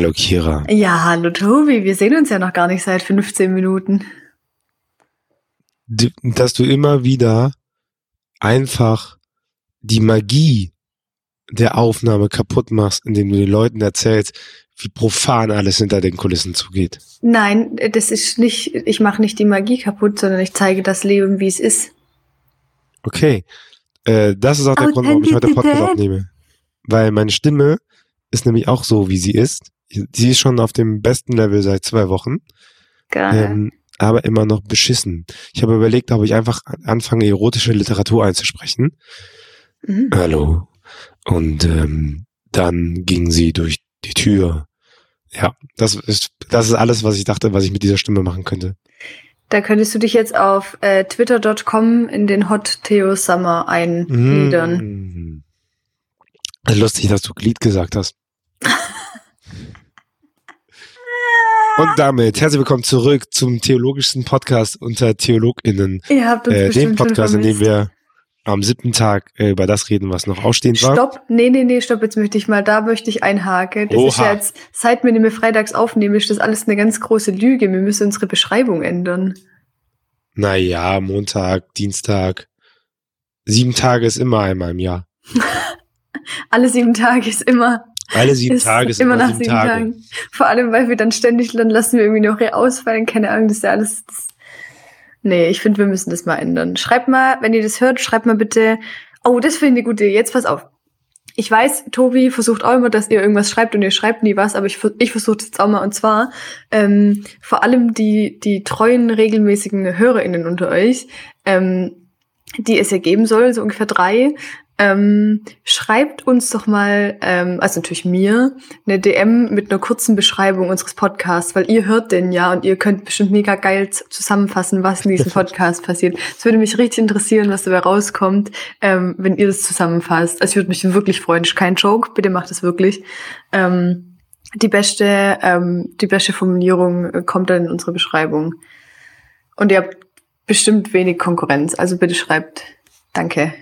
Hallo Kira. Ja, hallo Tobi, wir sehen uns ja noch gar nicht seit 15 Minuten. Dass du immer wieder einfach die Magie der Aufnahme kaputt machst, indem du den Leuten erzählst, wie profan alles hinter den Kulissen zugeht. Nein, das ist nicht, ich mache nicht die Magie kaputt, sondern ich zeige das Leben, wie es ist. Okay. Äh, das ist auch der Grund, warum ich heute Podcast aufnehme. Weil meine Stimme ist nämlich auch so, wie sie ist. Sie ist schon auf dem besten Level seit zwei Wochen. Geil. Ähm, aber immer noch beschissen. Ich habe überlegt, ob ich einfach anfange, erotische Literatur einzusprechen. Mhm. Hallo. Und ähm, dann ging sie durch die Tür. Ja, das ist, das ist alles, was ich dachte, was ich mit dieser Stimme machen könnte. Da könntest du dich jetzt auf äh, twitter.com in den Hot Theo Summer eingliedern. Mm. Lustig, dass du Glied gesagt hast. Und damit herzlich willkommen zurück zum theologischsten Podcast unter TheologInnen. Ihr habt uns äh, dem Podcast, in dem wir am siebten Tag äh, über das reden, was noch ausstehend war. Stopp, nee, nee, nee, stopp, jetzt möchte ich mal, da möchte ich einhaken. Das Oha. ist ja jetzt, seit wir nämlich freitags aufnehmen, ist das alles eine ganz große Lüge. Wir müssen unsere Beschreibung ändern. Naja, Montag, Dienstag. Sieben Tage ist immer einmal im Jahr. Alle sieben Tage ist immer. Alle sieben ist Tage ist immer, immer nach sieben, sieben Tage. Tagen. Vor allem, weil wir dann ständig, dann lassen wir irgendwie noch ausfallen, keine Ahnung, das ist ja alles, das Nee, ich finde, wir müssen das mal ändern. Schreibt mal, wenn ihr das hört, schreibt mal bitte. Oh, das finde ich eine gute Idee. Jetzt pass auf. Ich weiß, Tobi versucht auch immer, dass ihr irgendwas schreibt und ihr schreibt nie was, aber ich, ich versuche es jetzt auch mal. Und zwar ähm, vor allem die, die treuen, regelmäßigen HörerInnen unter euch, ähm, die es ja geben soll, so ungefähr drei, ähm, schreibt uns doch mal, ähm, also natürlich mir, eine DM mit einer kurzen Beschreibung unseres Podcasts, weil ihr hört den ja und ihr könnt bestimmt mega geil zusammenfassen, was in diesem Podcast passiert. Es würde mich richtig interessieren, was dabei rauskommt, ähm, wenn ihr das zusammenfasst. Also ich würde mich wirklich freuen. Ist kein Joke, bitte macht es wirklich. Ähm, die beste, ähm, die beste Formulierung kommt dann in unsere Beschreibung. Und ihr habt bestimmt wenig Konkurrenz, also bitte schreibt. Danke.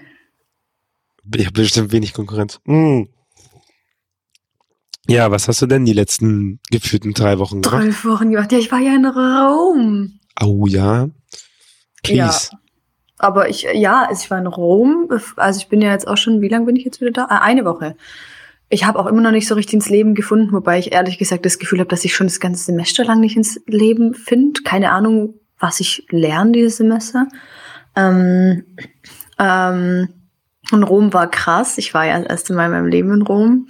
Ich habe bestimmt wenig Konkurrenz. Mm. Ja, was hast du denn die letzten gefühlten drei Wochen gemacht? Drei Wochen gemacht. Ja, ich war ja in Rom. Oh ja. Please. Ja. Aber ich, ja, also ich war in Rom. Also ich bin ja jetzt auch schon, wie lange bin ich jetzt wieder da? Ah, eine Woche. Ich habe auch immer noch nicht so richtig ins Leben gefunden, wobei ich ehrlich gesagt das Gefühl habe, dass ich schon das ganze Semester lang nicht ins Leben finde. Keine Ahnung, was ich lerne dieses Semester. Ähm, ähm, und Rom war krass. Ich war ja das erste Mal in meinem Leben in Rom.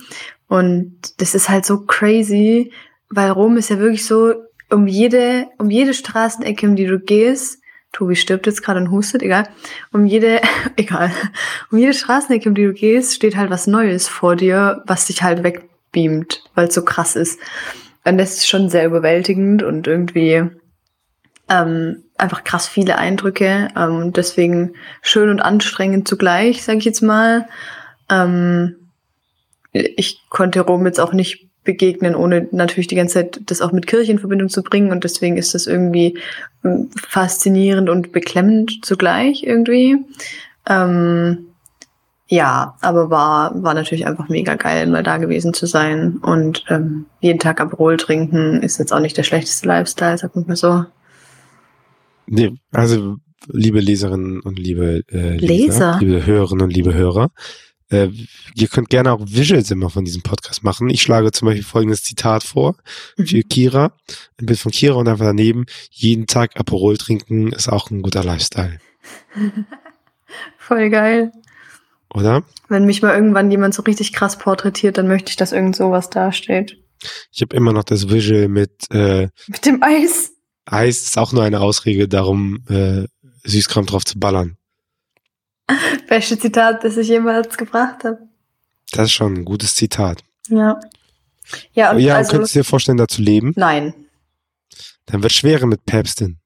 Und das ist halt so crazy, weil Rom ist ja wirklich so, um jede, um jede Straßenecke, um die du gehst, Tobi stirbt jetzt gerade und hustet, egal. Um jede, egal. Um jede Straßenecke, um die du gehst, steht halt was Neues vor dir, was dich halt wegbeamt, weil es so krass ist. Und das ist schon sehr überwältigend und irgendwie ähm, einfach krass viele Eindrücke. Ähm, deswegen schön und anstrengend zugleich, sage ich jetzt mal. Ähm, ich konnte Rom jetzt auch nicht begegnen, ohne natürlich die ganze Zeit das auch mit Kirche in Verbindung zu bringen. Und deswegen ist das irgendwie ähm, faszinierend und beklemmend zugleich irgendwie. Ähm, ja, aber war, war natürlich einfach mega geil, mal da gewesen zu sein. Und ähm, jeden Tag Aperol trinken ist jetzt auch nicht der schlechteste Lifestyle, sag mal so. Nee, also liebe Leserinnen und liebe äh, Leser, Leser, liebe Hörerinnen und liebe Hörer, äh, ihr könnt gerne auch Visuals immer von diesem Podcast machen. Ich schlage zum Beispiel folgendes Zitat vor mhm. für Kira. Ein Bild von Kira und einfach daneben. Jeden Tag Aperol trinken ist auch ein guter Lifestyle. Voll geil. Oder? Wenn mich mal irgendwann jemand so richtig krass porträtiert, dann möchte ich, dass irgend sowas dasteht. Ich habe immer noch das Visual mit äh, mit dem Eis. Eis ist auch nur eine Ausrede darum, äh, Süßkram drauf zu ballern. Beste Zitat, das ich jemals gebracht habe. Das ist schon ein gutes Zitat. Ja. Ja, und, ja, also, könntest du dir vorstellen, da zu leben? Nein. Dann wird schwerer mit Päpstin.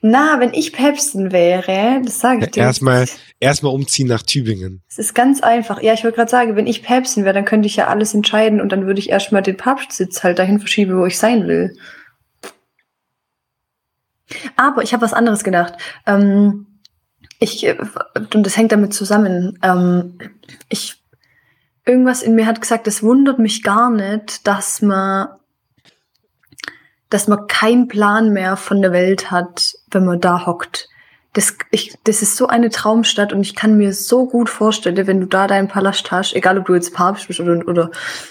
Na, wenn ich Päpstin wäre, das sage ich dir. Erstmal, erstmal umziehen nach Tübingen. Es ist ganz einfach. Ja, ich wollte gerade sagen, wenn ich Päpstin wäre, dann könnte ich ja alles entscheiden und dann würde ich erstmal den Papstsitz halt dahin verschieben, wo ich sein will. Aber ich habe was anderes gedacht. Ähm, ich, äh, und das hängt damit zusammen. Ähm, ich irgendwas in mir hat gesagt, es wundert mich gar nicht, dass man, dass man keinen Plan mehr von der Welt hat, wenn man da hockt. Das, ich, das ist so eine Traumstadt und ich kann mir so gut vorstellen, wenn du da deinen Palast hast, egal ob du jetzt Papst bist oder, oder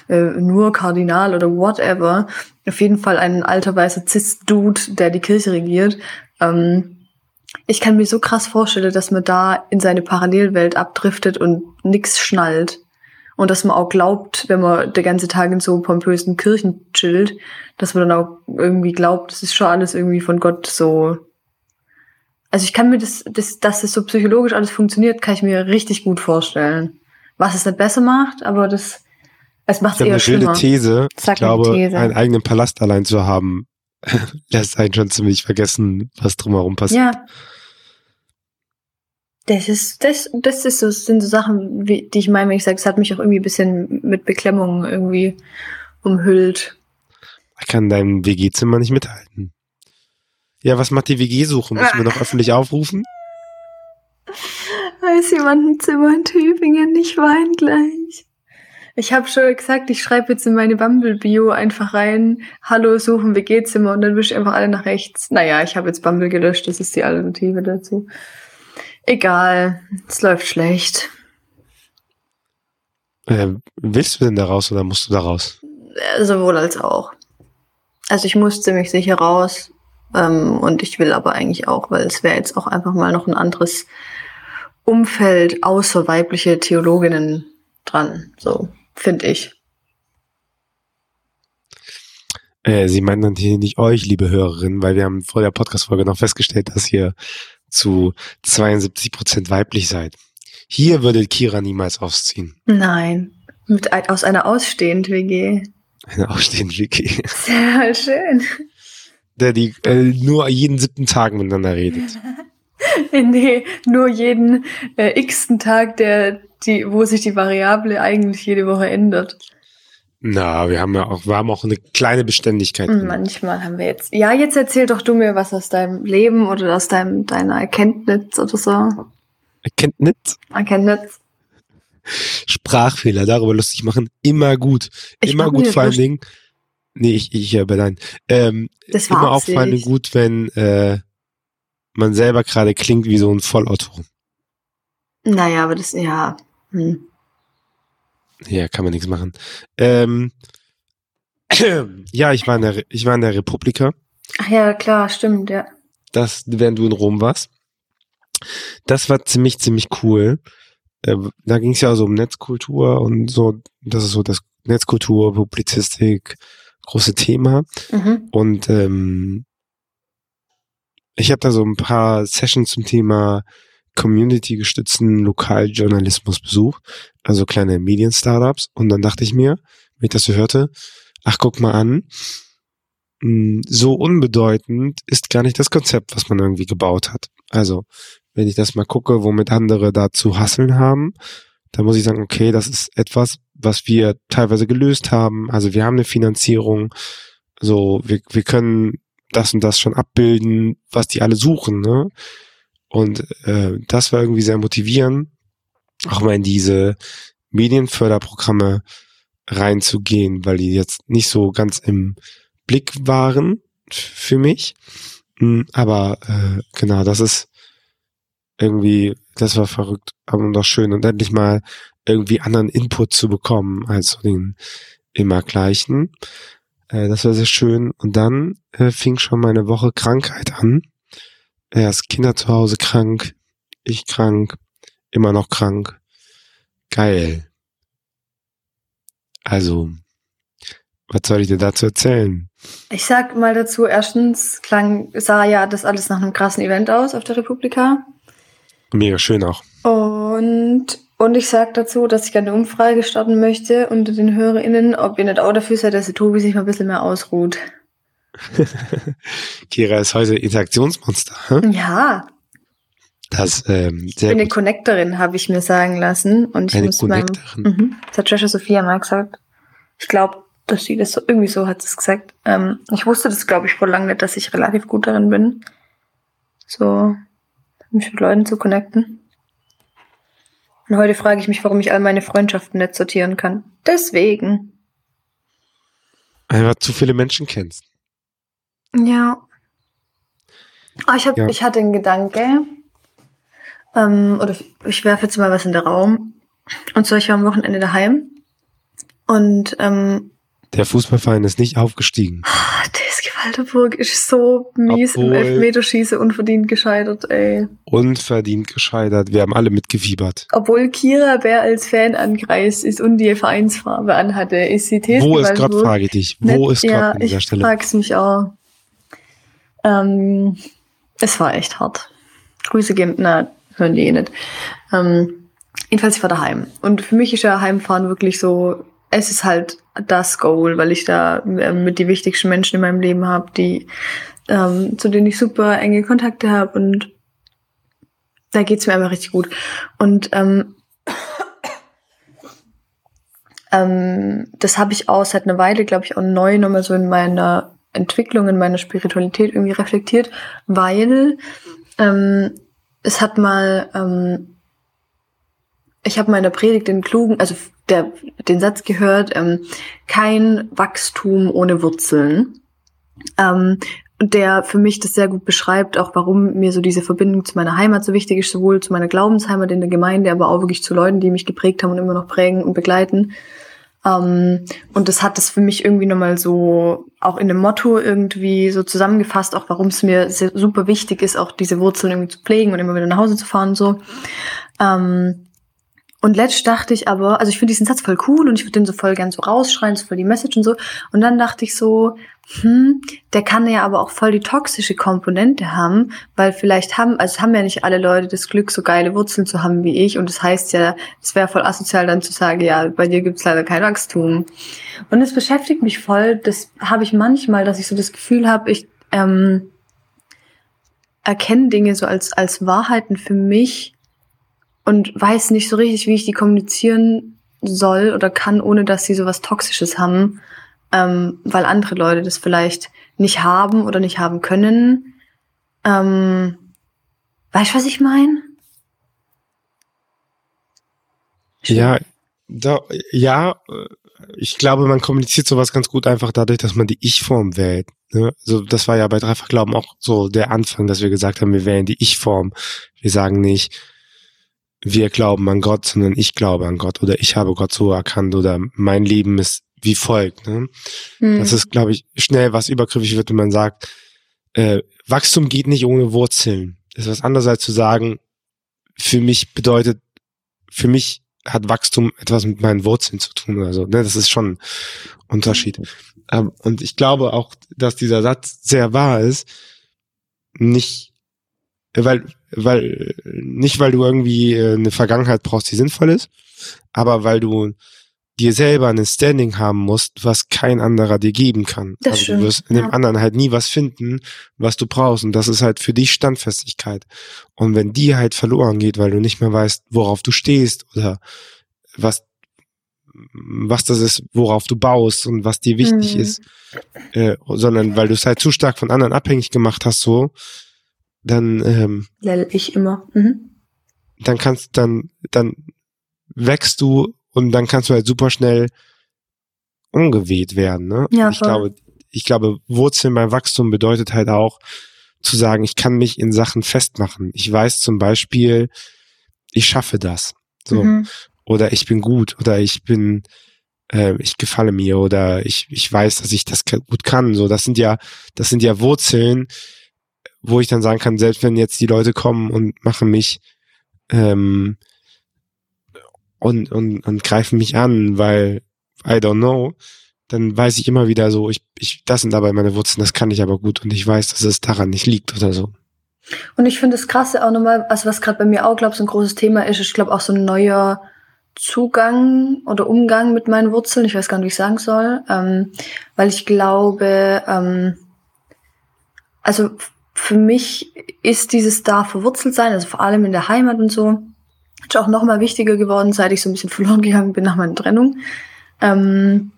äh, nur Kardinal oder whatever, auf jeden Fall ein alter weißer Cis-Dude, der die Kirche regiert. Ähm, ich kann mir so krass vorstellen, dass man da in seine Parallelwelt abdriftet und nix schnallt. Und dass man auch glaubt, wenn man der ganze Tag in so pompösen Kirchen chillt, dass man dann auch irgendwie glaubt, das ist schon alles irgendwie von Gott so. Also ich kann mir das, das dass das so psychologisch alles funktioniert, kann ich mir richtig gut vorstellen. Was es nicht besser macht, aber das, es macht es eher eine schlimmer. These. Sag ich glaube, These. einen eigenen Palast allein zu haben, lässt einen schon ziemlich vergessen, was drumherum passiert. Ja. Das ist, das, das ist so, das sind so Sachen, wie, die ich meine, wenn ich sage, es hat mich auch irgendwie ein bisschen mit Beklemmung irgendwie umhüllt. Ich kann dein WG-Zimmer nicht mithalten. Ja, was macht die WG-Suche? Müssen wir noch öffentlich aufrufen? Weiß jemand ein Zimmer in Tübingen? Ich wein gleich. Ich habe schon gesagt, ich schreibe jetzt in meine Bumble-Bio einfach rein, hallo, suchen WG-Zimmer und dann wische ich einfach alle nach rechts. Naja, ich habe jetzt Bumble gelöscht, das ist die Alternative dazu. Egal, es läuft schlecht. Äh, willst du denn da raus oder musst du da raus? Äh, sowohl als auch. Also ich muss ziemlich sicher raus ähm, und ich will aber eigentlich auch, weil es wäre jetzt auch einfach mal noch ein anderes Umfeld außer weibliche Theologinnen dran, so finde ich. Äh, sie meinen natürlich nicht euch, liebe Hörerinnen, weil wir haben vor der Podcast-Folge noch festgestellt, dass ihr zu 72 Prozent weiblich seid. Hier würde Kira niemals ausziehen. Nein, mit aus einer ausstehend WG. Eine ausstehende WG. Sehr schön. Der die äh, nur jeden siebten Tag miteinander redet. nee, nur jeden äh, x-ten Tag, der die, wo sich die Variable eigentlich jede Woche ändert. Na, wir haben ja auch, wir haben auch eine kleine Beständigkeit. Hm, manchmal haben wir jetzt. Ja, jetzt erzähl doch du mir was aus deinem Leben oder aus deinem, deiner Erkenntnis oder so. Erkenntnis? Erkenntnis. Sprachfehler, darüber lustig machen, immer gut. Ich immer gut vor allen Dingen. Nee, ich, ich aber nein. Ähm, Das war immer auch vor absichtlich. gut, wenn äh, man selber gerade klingt wie so ein Vollauto. Naja, aber das, ja. Hm. Ja, kann man nichts machen. Ähm, ja, ich war in der, ich war in der Republika, Ach ja, klar, stimmt, ja. das, während du in Rom warst. Das war ziemlich, ziemlich cool. Äh, da ging es ja so um Netzkultur und so, das ist so das Netzkultur, Publizistik, große Thema. Mhm. Und ähm, ich habe da so ein paar Sessions zum Thema Community-gestützten Lokaljournalismus besucht, also kleine Medien-Startups. Und dann dachte ich mir, wenn ich das so hörte, ach guck mal an, mh, so unbedeutend ist gar nicht das Konzept, was man irgendwie gebaut hat. Also, wenn ich das mal gucke, womit andere da zu hasseln haben, dann muss ich sagen, okay, das ist etwas, was wir teilweise gelöst haben. Also wir haben eine Finanzierung, so, wir, wir können das und das schon abbilden, was die alle suchen, ne? Und äh, das war irgendwie sehr motivierend, auch mal in diese Medienförderprogramme reinzugehen, weil die jetzt nicht so ganz im Blick waren für mich. Mm, Aber äh, genau, das ist irgendwie, das war verrückt, aber doch schön und endlich mal irgendwie anderen Input zu bekommen als so den immer gleichen. Äh, das war sehr schön. Und dann äh, fing schon meine Woche Krankheit an. Erst Kinder zu Hause krank, ich krank, immer noch krank. Geil. Also, was soll ich dir dazu erzählen? Ich sag mal dazu, erstens klang, sah ja das alles nach einem krassen Event aus auf der Republika. Mega schön auch. Und, und ich sag dazu, dass ich eine Umfrage starten möchte unter den HörerInnen, ob ihr nicht auch dafür seid, dass der Tobi sich mal ein bisschen mehr ausruht. Kira ist heute Interaktionsmonster. Hm? Ja, Das ähm, ich sehr bin eine. Connectorin, habe ich mir sagen lassen. Und ich Eine muss meinem, Connectorin. mhm, das hat Trisha Sophia mal gesagt. Ich glaube, dass sie das so, irgendwie so hat es gesagt. Ähm, ich wusste das, glaube ich, vor lang nicht, dass ich relativ gut darin bin. So, mich mit Leuten zu connecten. Und heute frage ich mich, warum ich all meine Freundschaften nicht sortieren kann. Deswegen. Einfach zu viele Menschen kennst. Ja. Oh, ich, hab, ja. ich hatte einen Gedanke. Ähm, oder ich werfe jetzt mal was in den Raum. Und zwar, ich war am Wochenende daheim. Und ähm, der Fußballverein ist nicht aufgestiegen. TSG Walterburg ist so mies Obwohl, im Elfmeterschieße unverdient gescheitert, ey. Unverdient gescheitert. Wir haben alle mitgefiebert. Obwohl Kira Bär als Fan angreist ist und die Vereinsfarbe anhatte, ist die TSG Wo ist Gott, frage ich dich. Wo ist Gott ja, an dieser Stelle? Ich frag's mich auch. Ähm, es war echt hart. Grüße gehen, na, hören die eh nicht. Ähm, jedenfalls, ich war daheim. Und für mich ist ja Heimfahren wirklich so es ist halt das Goal, weil ich da äh, mit die wichtigsten Menschen in meinem Leben habe, die ähm, zu denen ich super enge Kontakte habe und da geht's mir einfach richtig gut. Und ähm, ähm, das habe ich auch seit einer Weile, glaube ich, auch neu nochmal so in meiner Entwicklung, in meiner Spiritualität irgendwie reflektiert, weil ähm, es hat mal ähm, ich habe meiner Predigt den klugen, also der, den Satz gehört, ähm, kein Wachstum ohne Wurzeln. Ähm, der für mich das sehr gut beschreibt, auch warum mir so diese Verbindung zu meiner Heimat so wichtig ist, sowohl zu meiner Glaubensheimat in der Gemeinde, aber auch wirklich zu Leuten, die mich geprägt haben und immer noch prägen und begleiten. Ähm, und das hat das für mich irgendwie nochmal so auch in dem Motto irgendwie so zusammengefasst, auch warum es mir super wichtig ist, auch diese Wurzeln irgendwie zu pflegen und immer wieder nach Hause zu fahren und so. Ähm, und letzt dachte ich aber, also ich finde diesen Satz voll cool und ich würde den so voll gern so rausschreien, so voll die Message und so. Und dann dachte ich so, hm, der kann ja aber auch voll die toxische Komponente haben, weil vielleicht haben, also haben ja nicht alle Leute das Glück, so geile Wurzeln zu haben wie ich. Und das heißt ja, es wäre voll asozial dann zu sagen, ja, bei dir gibt's leider kein Wachstum. Und es beschäftigt mich voll, das habe ich manchmal, dass ich so das Gefühl habe, ich ähm, erkenne Dinge so als, als Wahrheiten für mich und weiß nicht so richtig, wie ich die kommunizieren soll oder kann, ohne dass sie sowas Toxisches haben, ähm, weil andere Leute das vielleicht nicht haben oder nicht haben können. Ähm, weißt du, was ich meine? Ja, da, ja, ich glaube, man kommuniziert sowas ganz gut einfach dadurch, dass man die Ich-Form wählt. Ne? Also das war ja bei Dreifach Glauben auch so der Anfang, dass wir gesagt haben, wir wählen die Ich-Form. Wir sagen nicht, wir glauben an Gott, sondern ich glaube an Gott oder ich habe Gott so erkannt oder mein Leben ist wie folgt. Ne? Mhm. Das ist, glaube ich, schnell was übergriffig wird, wenn man sagt, äh, Wachstum geht nicht ohne Wurzeln. Das ist was anderes als zu sagen, für mich bedeutet, für mich hat Wachstum etwas mit meinen Wurzeln zu tun oder so. Ne? Das ist schon ein Unterschied. Ähm, und ich glaube auch, dass dieser Satz sehr wahr ist. Nicht, weil weil nicht weil du irgendwie äh, eine Vergangenheit brauchst, die sinnvoll ist, aber weil du dir selber ein Standing haben musst, was kein anderer dir geben kann. Das also stimmt, du wirst in ja. dem anderen halt nie was finden, was du brauchst. Und das ist halt für dich Standfestigkeit. Und wenn die halt verloren geht, weil du nicht mehr weißt, worauf du stehst oder was was das ist, worauf du baust und was dir wichtig mhm. ist, äh, sondern weil du es halt zu stark von anderen abhängig gemacht hast, so, dann ähm, Lell ich immer. Mhm. Dann kannst dann dann wächst du und dann kannst du halt super schnell umgeweht werden. Ne? Ja, ich glaube, ich glaube, Wurzeln beim Wachstum bedeutet halt auch zu sagen, ich kann mich in Sachen festmachen. Ich weiß zum Beispiel, ich schaffe das. So. Mhm. Oder ich bin gut oder ich bin, äh, ich gefalle mir oder ich, ich weiß, dass ich das gut kann. So, das sind ja, das sind ja Wurzeln, wo ich dann sagen kann, selbst wenn jetzt die Leute kommen und machen mich ähm, und, und, und greifen mich an, weil I don't know, dann weiß ich immer wieder so, ich, ich, das sind dabei meine Wurzeln, das kann ich aber gut und ich weiß, dass es daran nicht liegt oder so. Und ich finde das Krasse auch nochmal, also was gerade bei mir auch, glaube ich, so ein großes Thema ist, ich glaube auch so ein neuer Zugang oder Umgang mit meinen Wurzeln, ich weiß gar nicht, wie ich sagen soll, ähm, weil ich glaube, ähm, also für mich ist dieses da verwurzelt sein, also vor allem in der Heimat und so, ist auch noch mal wichtiger geworden, seit ich so ein bisschen verloren gegangen bin nach meiner Trennung. Ähm,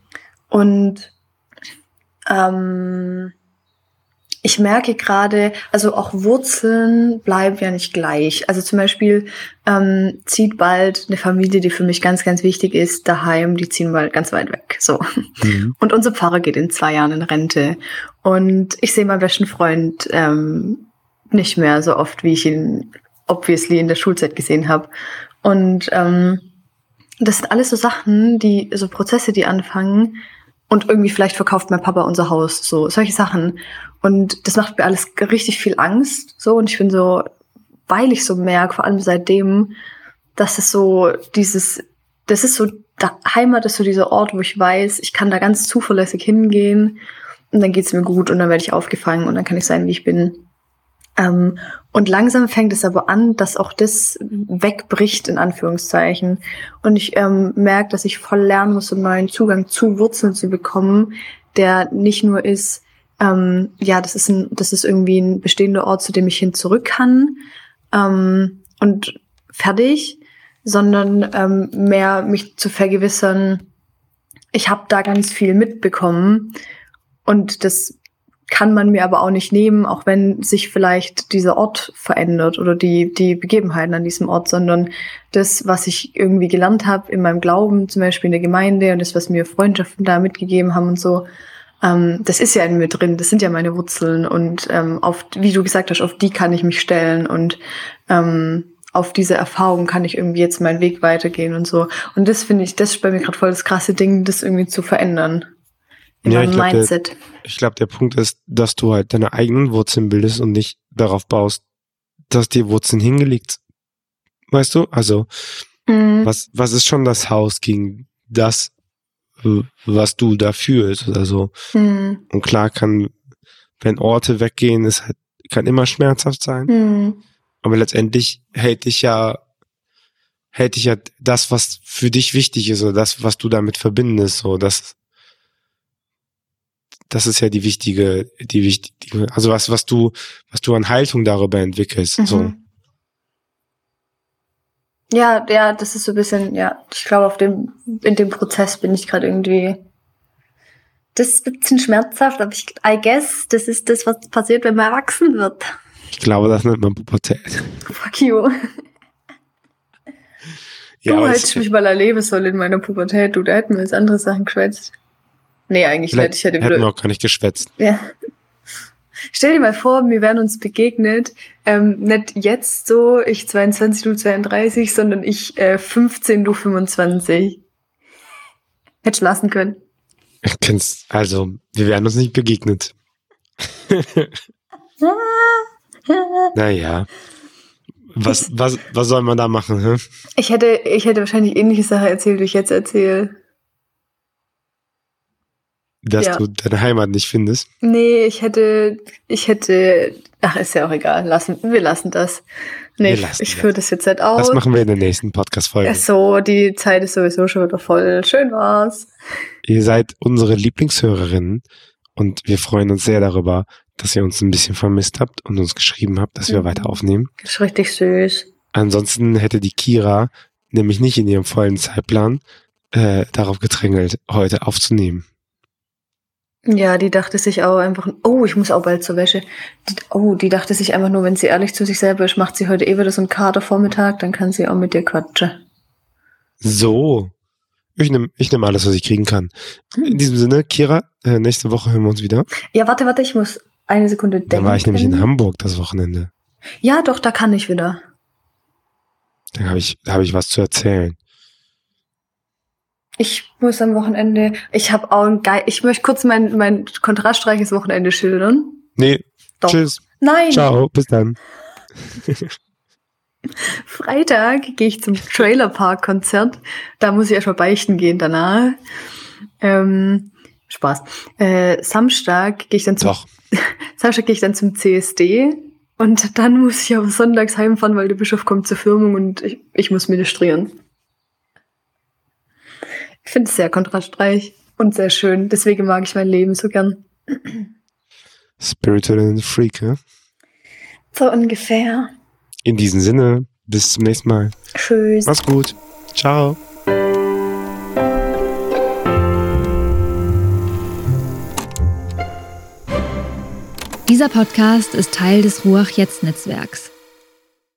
und ähm, ich merke gerade, also auch Wurzeln bleiben ja nicht gleich. Also zum Beispiel ähm, zieht bald eine Familie, die für mich ganz, ganz wichtig ist, daheim, die ziehen bald ganz weit weg. So. Mhm. Und unser Pfarrer geht in zwei Jahren in Rente. Und ich sehe meinen besten Freund ähm, nicht mehr so oft, wie ich ihn obviously in der Schulzeit gesehen habe. Und ähm, das sind alles so Sachen, die, so Prozesse, die anfangen. Und irgendwie vielleicht verkauft mein Papa unser Haus, so solche Sachen. Und das macht mir alles richtig viel Angst. So, und ich bin so, weil ich so merke, vor allem seitdem, dass es so dieses, das ist so, Heimat ist so dieser Ort, wo ich weiß, ich kann da ganz zuverlässig hingehen und dann geht's mir gut und dann werde ich aufgefangen und dann kann ich sein, wie ich bin. Ähm, und langsam fängt es aber an, dass auch das wegbricht, in Anführungszeichen. Und ich ähm, merke, dass ich voll lernen muss, einen neuen Zugang zu Wurzeln zu bekommen, der nicht nur ist, ähm, ja, das ist, ein, das ist irgendwie ein bestehender Ort, zu dem ich hin zurück kann ähm, und fertig, sondern ähm, mehr mich zu vergewissern, ich habe da ganz viel mitbekommen und das kann man mir aber auch nicht nehmen, auch wenn sich vielleicht dieser Ort verändert oder die, die Begebenheiten an diesem Ort, sondern das, was ich irgendwie gelernt habe in meinem Glauben, zum Beispiel in der Gemeinde und das, was mir Freundschaften da mitgegeben haben und so, ähm, das ist ja in mir drin, das sind ja meine Wurzeln und ähm, auf, wie du gesagt hast, auf die kann ich mich stellen und ähm, auf diese Erfahrung kann ich irgendwie jetzt meinen Weg weitergehen und so. Und das finde ich, das ist bei mir gerade voll das krasse Ding, das irgendwie zu verändern in ja, meinem Mindset. Der, ich glaube, der Punkt ist, dass du halt deine eigenen Wurzeln bildest und nicht darauf baust, dass dir Wurzeln hingelegt. Weißt du? Also, mhm. was, was ist schon das Haus gegen das, was du da fühlst oder so? Mhm. Und klar kann, wenn Orte weggehen, ist halt, kann immer schmerzhaft sein. Mhm. Aber letztendlich hält dich ja, hält dich ja das, was für dich wichtig ist oder das, was du damit verbindest, so, das, das ist ja die wichtige, die wichtige, also was, was du, was du an Haltung darüber entwickelst. Mhm. So. Ja, ja, das ist so ein bisschen, ja, ich glaube, auf dem, in dem Prozess bin ich gerade irgendwie. Das ist ein bisschen schmerzhaft, aber ich, I guess, das ist das, was passiert, wenn man erwachsen wird. Ich glaube, das nennt man Pubertät. Fuck you. Ja, du hättest mich mal erleben sollen in meiner Pubertät, du, da hätten wir jetzt andere Sachen geschwätzt. Nee, eigentlich nicht. Ich hätte hätten wir auch gar nicht geschwätzt. Ja. Stell dir mal vor, wir wären uns begegnet, ähm, nicht jetzt so, ich 22, du 32, sondern ich äh, 15, du 25. Hättest lassen können. Ich kenn's, also, wir wären uns nicht begegnet. naja. Was, was, was soll man da machen, hä? Ich hätte, ich hätte wahrscheinlich ähnliche Sachen erzählt, wie ich jetzt erzähle dass ja. du deine Heimat nicht findest? Nee, ich hätte, ich hätte, ach, ist ja auch egal, lassen, wir lassen das. Nee, lassen ich, ich führe das jetzt nicht aus. Das machen wir in der nächsten Podcast-Folge. So, die Zeit ist sowieso schon wieder voll. Schön war's. Ihr seid unsere Lieblingshörerinnen und wir freuen uns sehr darüber, dass ihr uns ein bisschen vermisst habt und uns geschrieben habt, dass wir mhm. weiter aufnehmen. Das ist richtig süß. Ansonsten hätte die Kira nämlich nicht in ihrem vollen Zeitplan äh, darauf gedrängelt, heute aufzunehmen. Ja, die dachte sich auch einfach, oh, ich muss auch bald zur Wäsche. Die, oh, die dachte sich einfach nur, wenn sie ehrlich zu sich selber ist, macht sie heute eh wieder so einen Katervormittag, dann kann sie auch mit dir quatschen. So. Ich nehme ich nehm alles, was ich kriegen kann. In diesem Sinne, Kira, äh, nächste Woche hören wir uns wieder. Ja, warte, warte, ich muss eine Sekunde denken. Da war ich nämlich in Hamburg das Wochenende. Ja, doch, da kann ich wieder. Da habe ich, da hab ich was zu erzählen. Ich muss am Wochenende, ich habe auch ein geil, ich möchte kurz mein, mein kontrastreiches Wochenende schildern. Nee. Doch. Tschüss. Nein. Ciao, bis dann. Freitag gehe ich zum Trailerpark-Konzert. Da muss ich erstmal beichten gehen danach. Ähm, Spaß. Äh, Samstag gehe ich dann zum Doch. Samstag gehe ich dann zum CSD und dann muss ich aber sonntags heimfahren, weil der Bischof kommt zur Firmung und ich, ich muss ministrieren. Ich finde es sehr kontrastreich und sehr schön. Deswegen mag ich mein Leben so gern. Spiritual and Freak, ja? So ungefähr. In diesem Sinne, bis zum nächsten Mal. Tschüss. Mach's gut. Ciao. Dieser Podcast ist Teil des Ruach Jetzt Netzwerks.